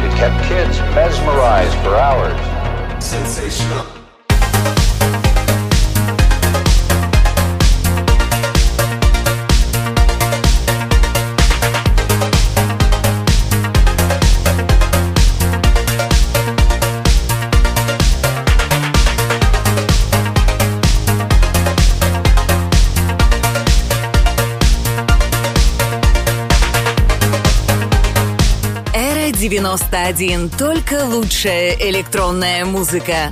It kept kids mesmerized for hours. Sensational. 91. Только лучшая электронная музыка.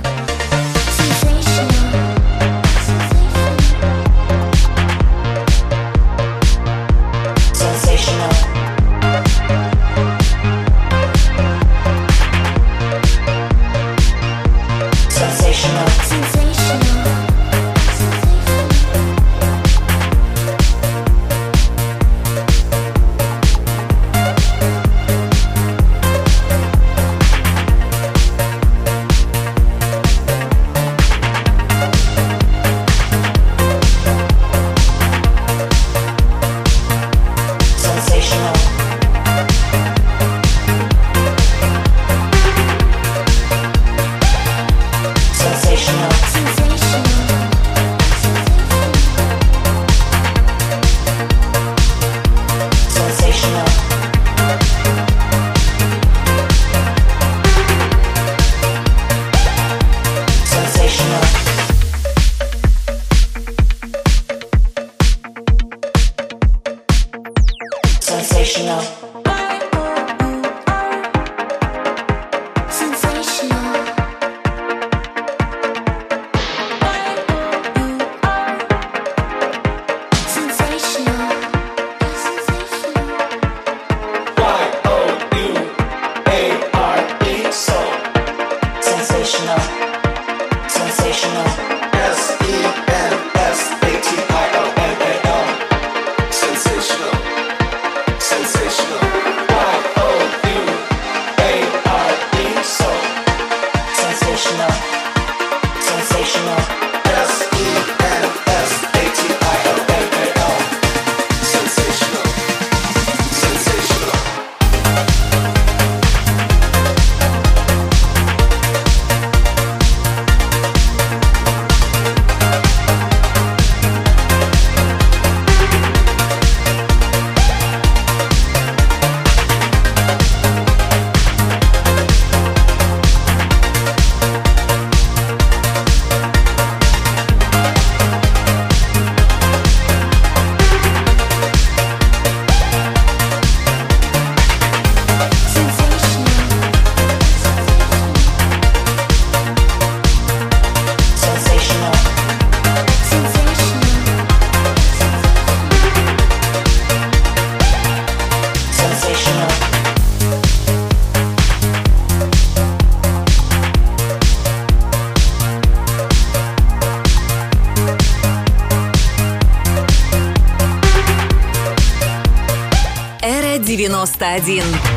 91.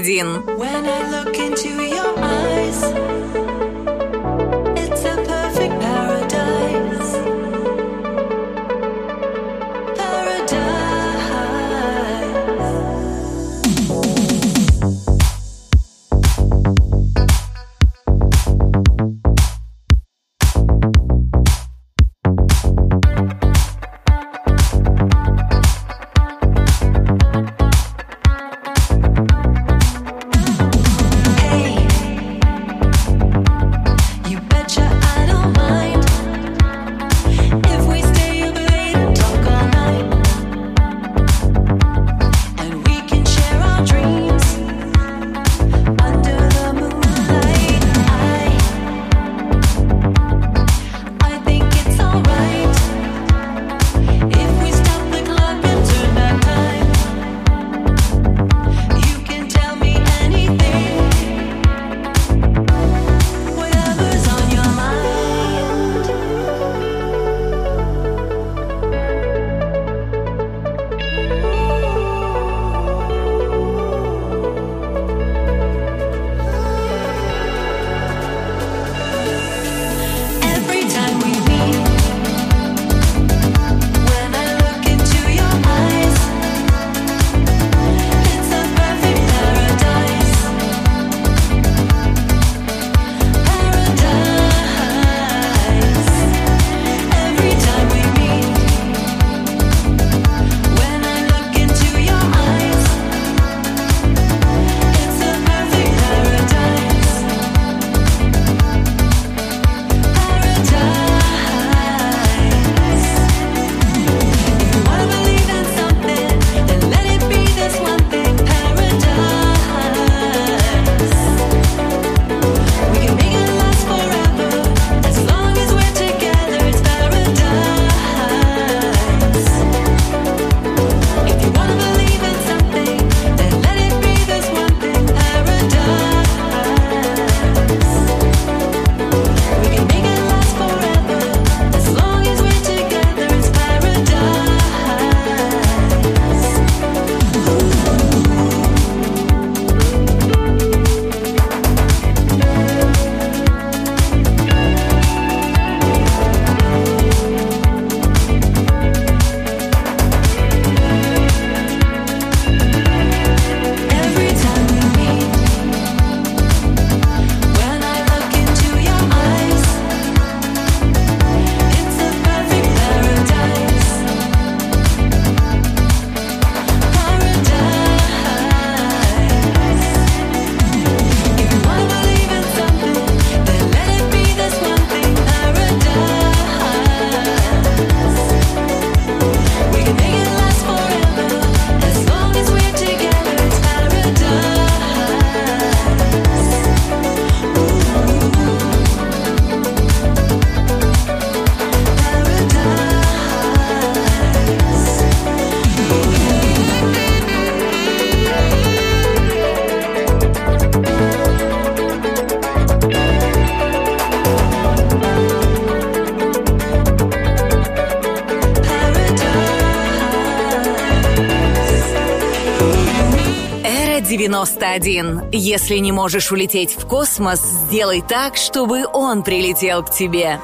один. 91. Если не можешь улететь в космос, сделай так, чтобы он прилетел к тебе.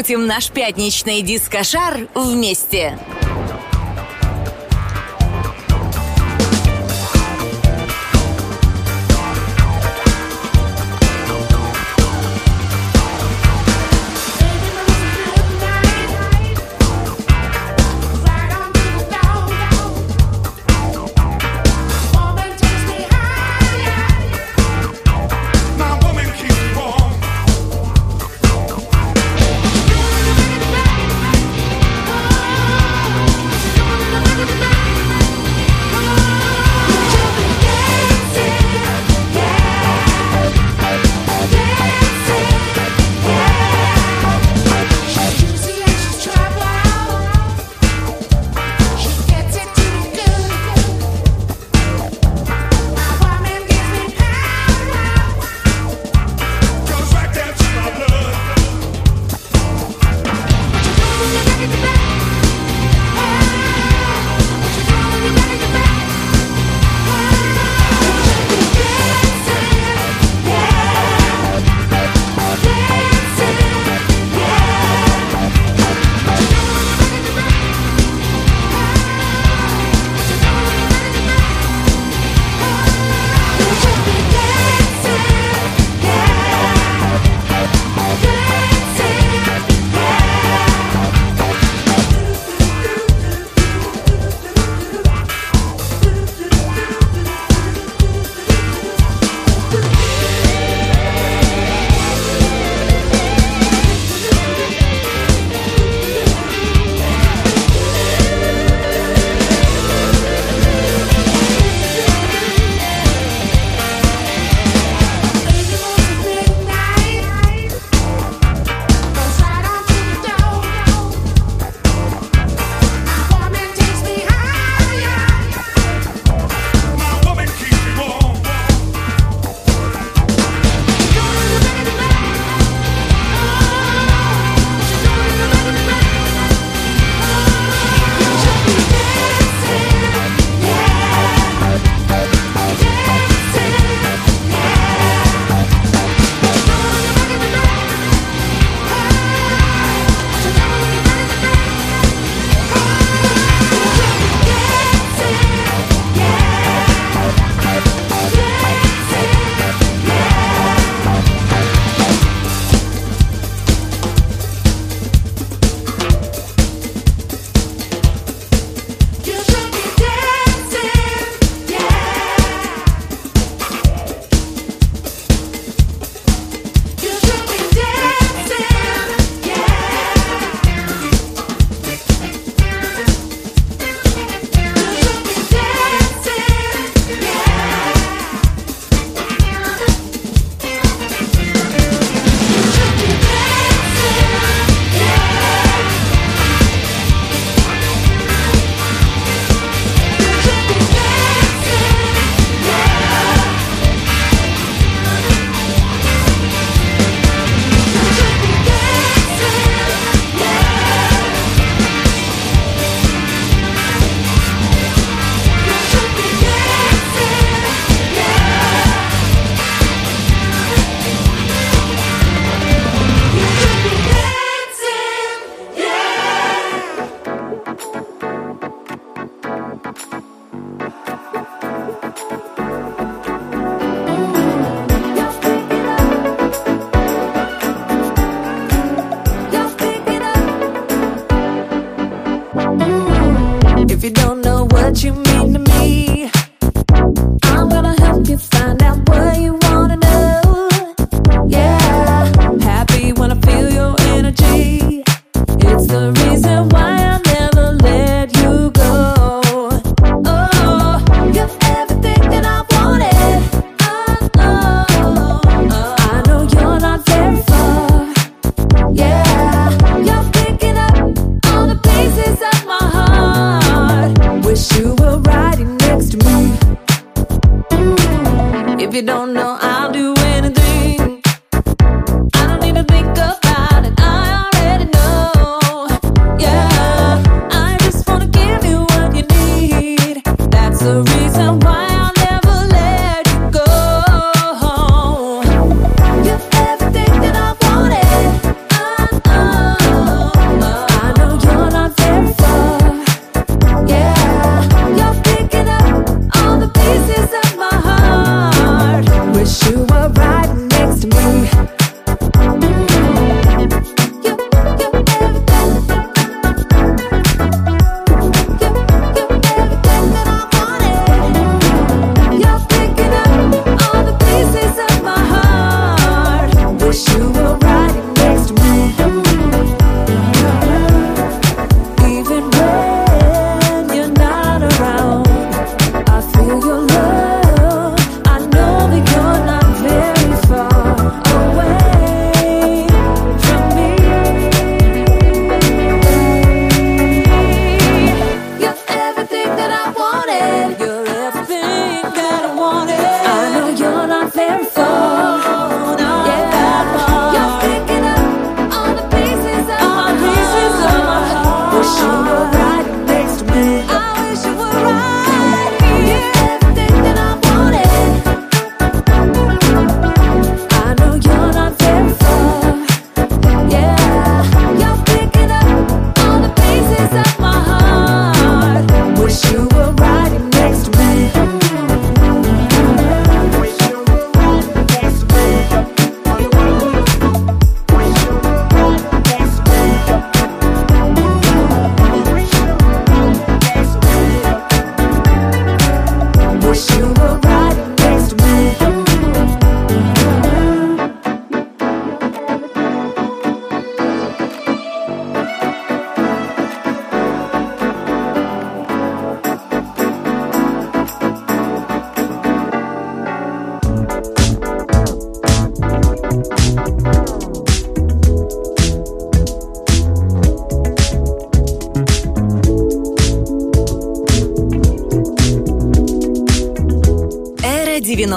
Раскрутим наш пятничный дискошар вместе.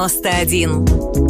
91.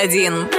91.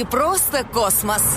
Ты просто космос.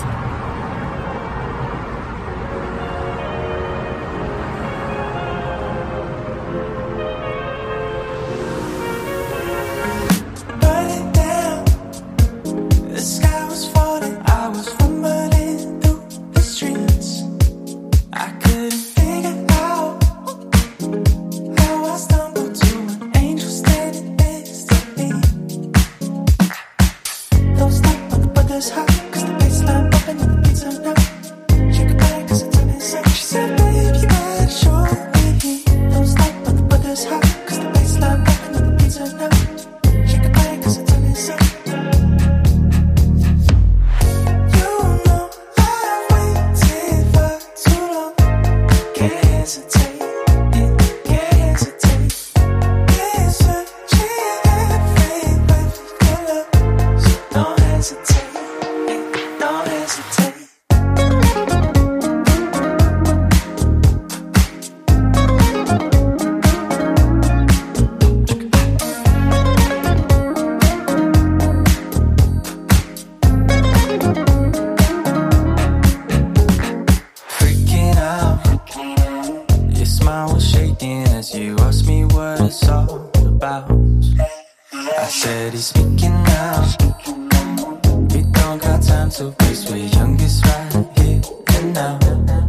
time, so please, we're youngest right here and now.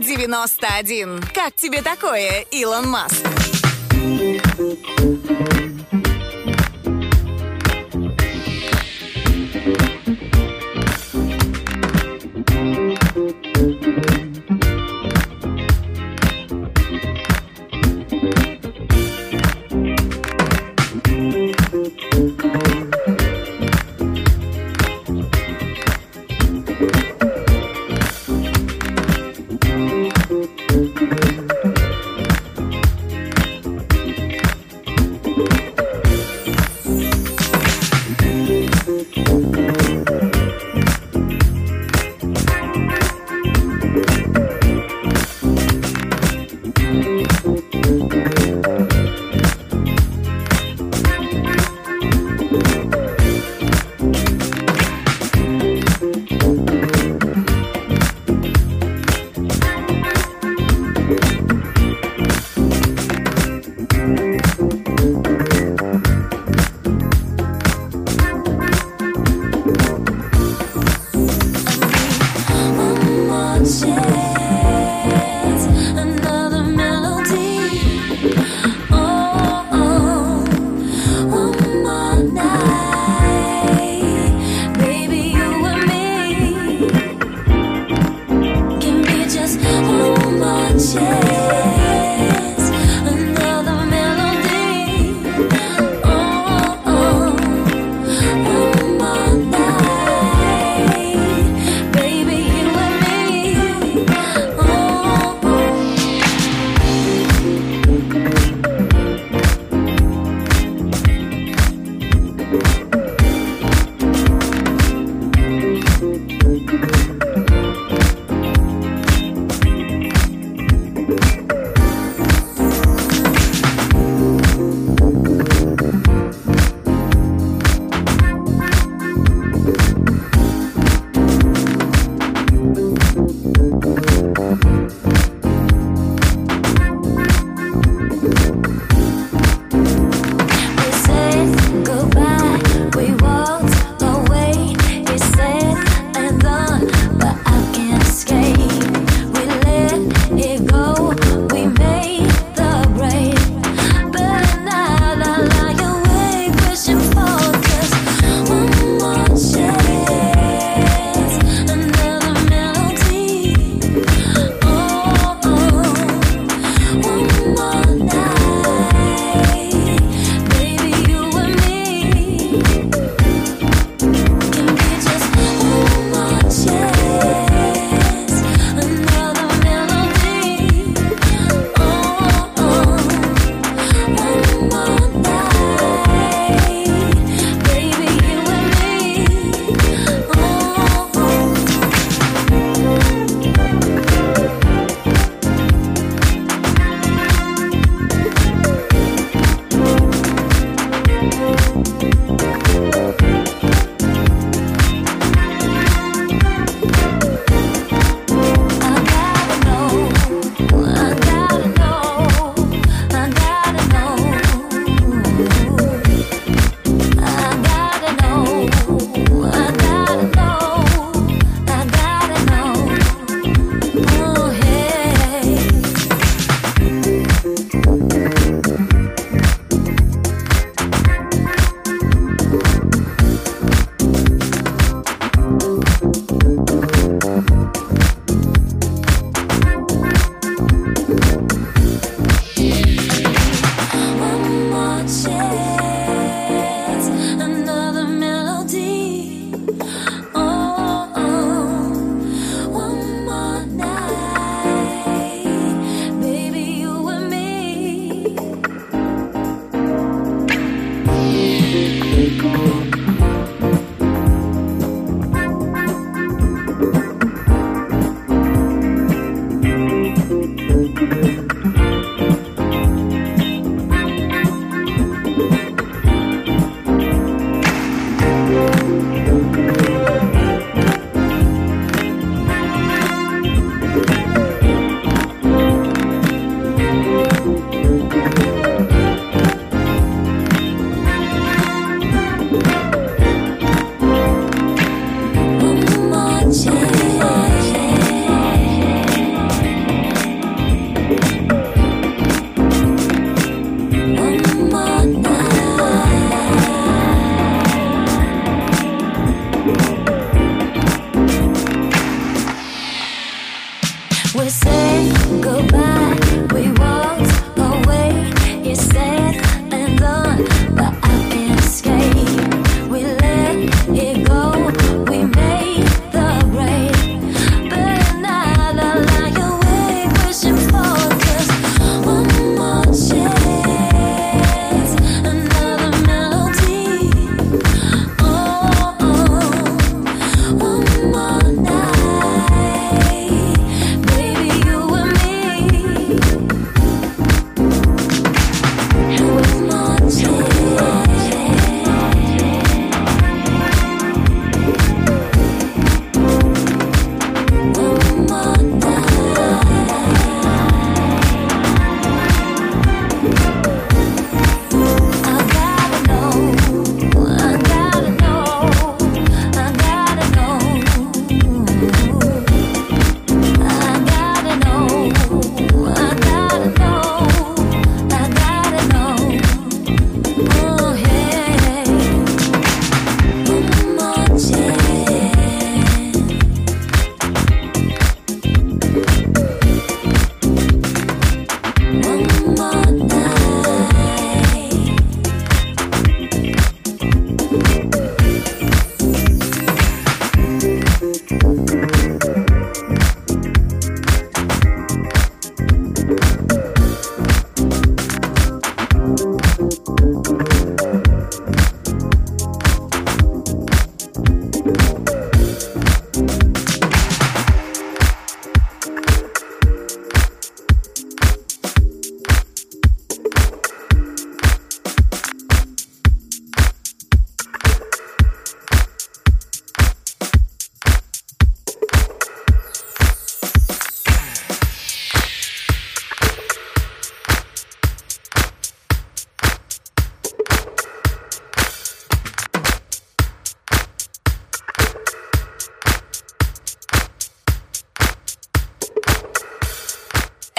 91. Как тебе такое, Илон Маск?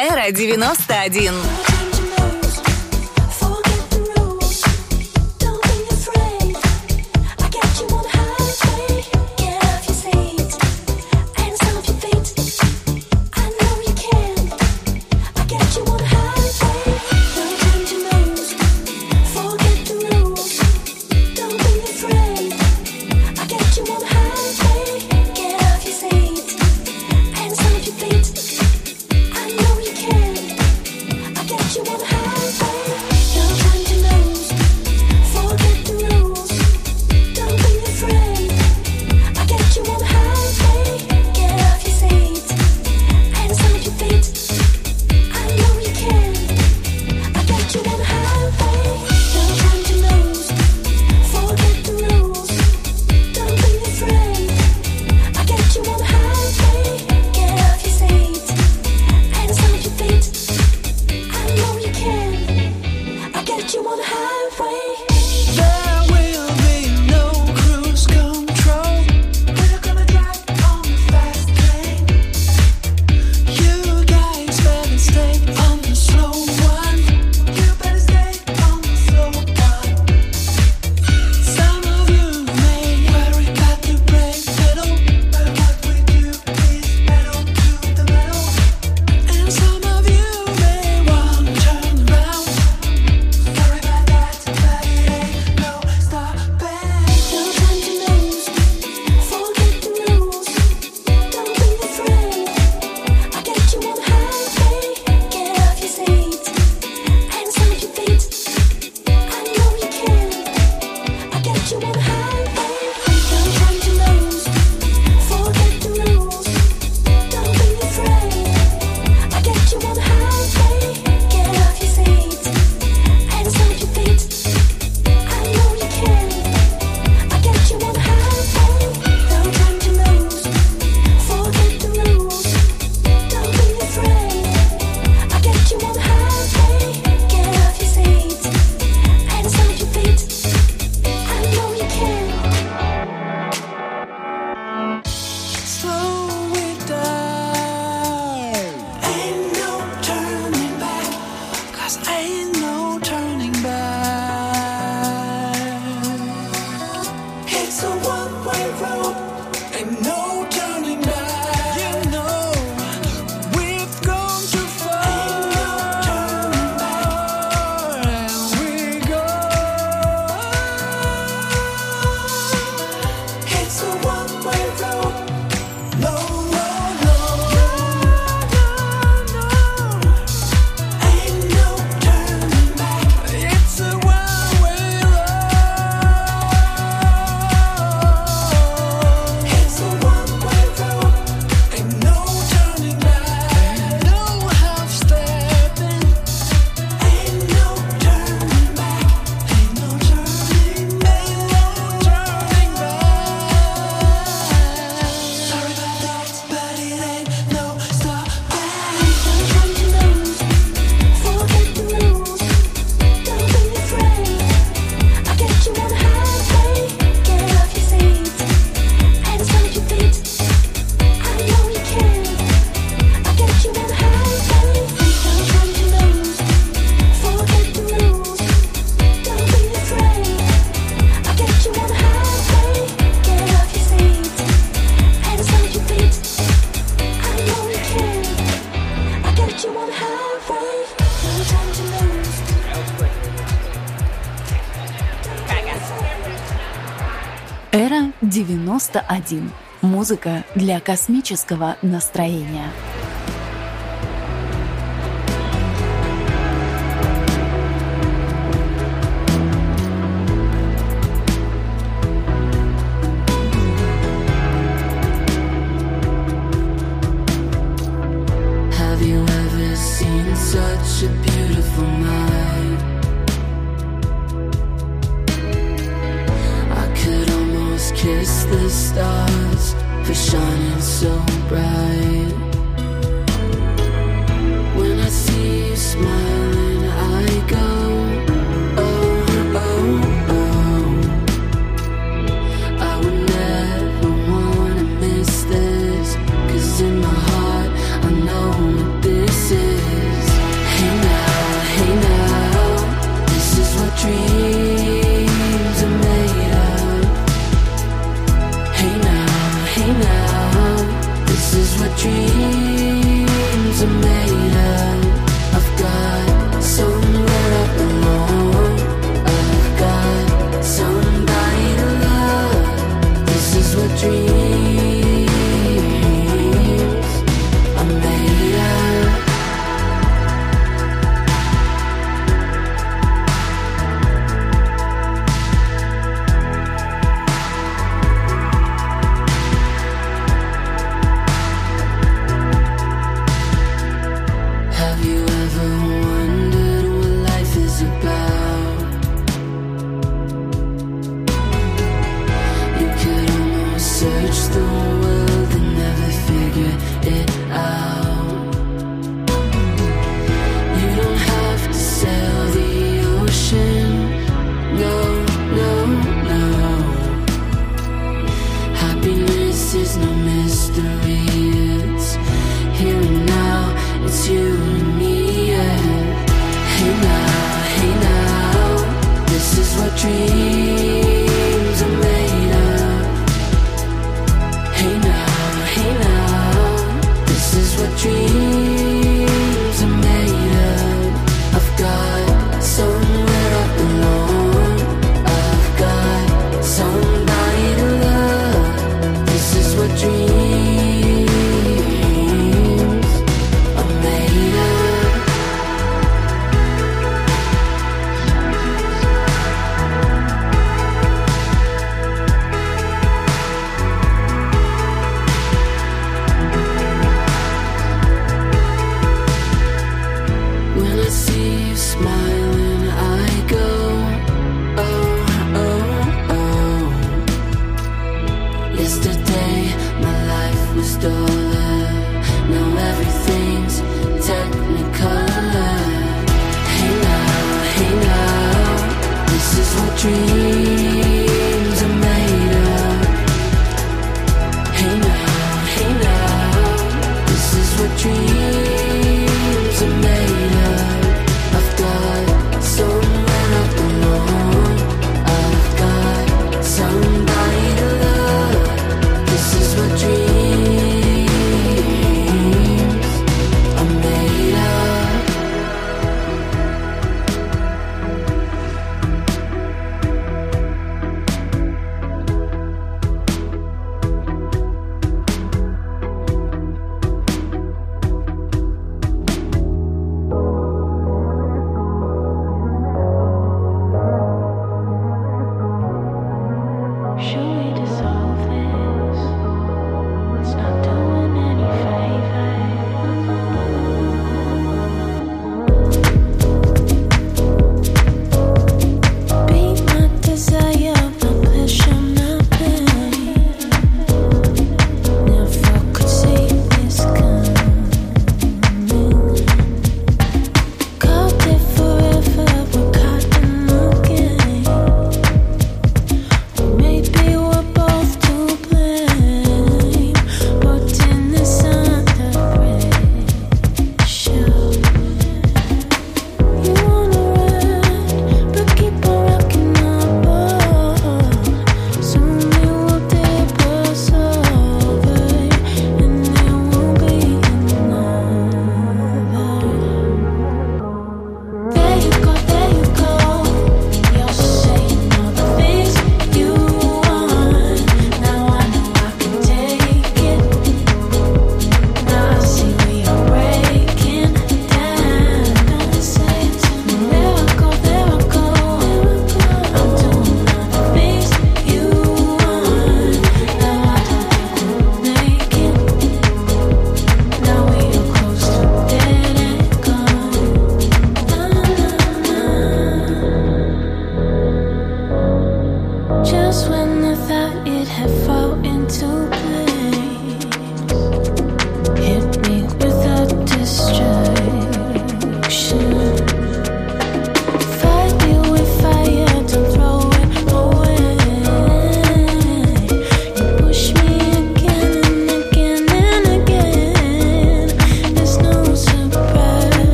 Эра 91. 91. Музыка для космического настроения.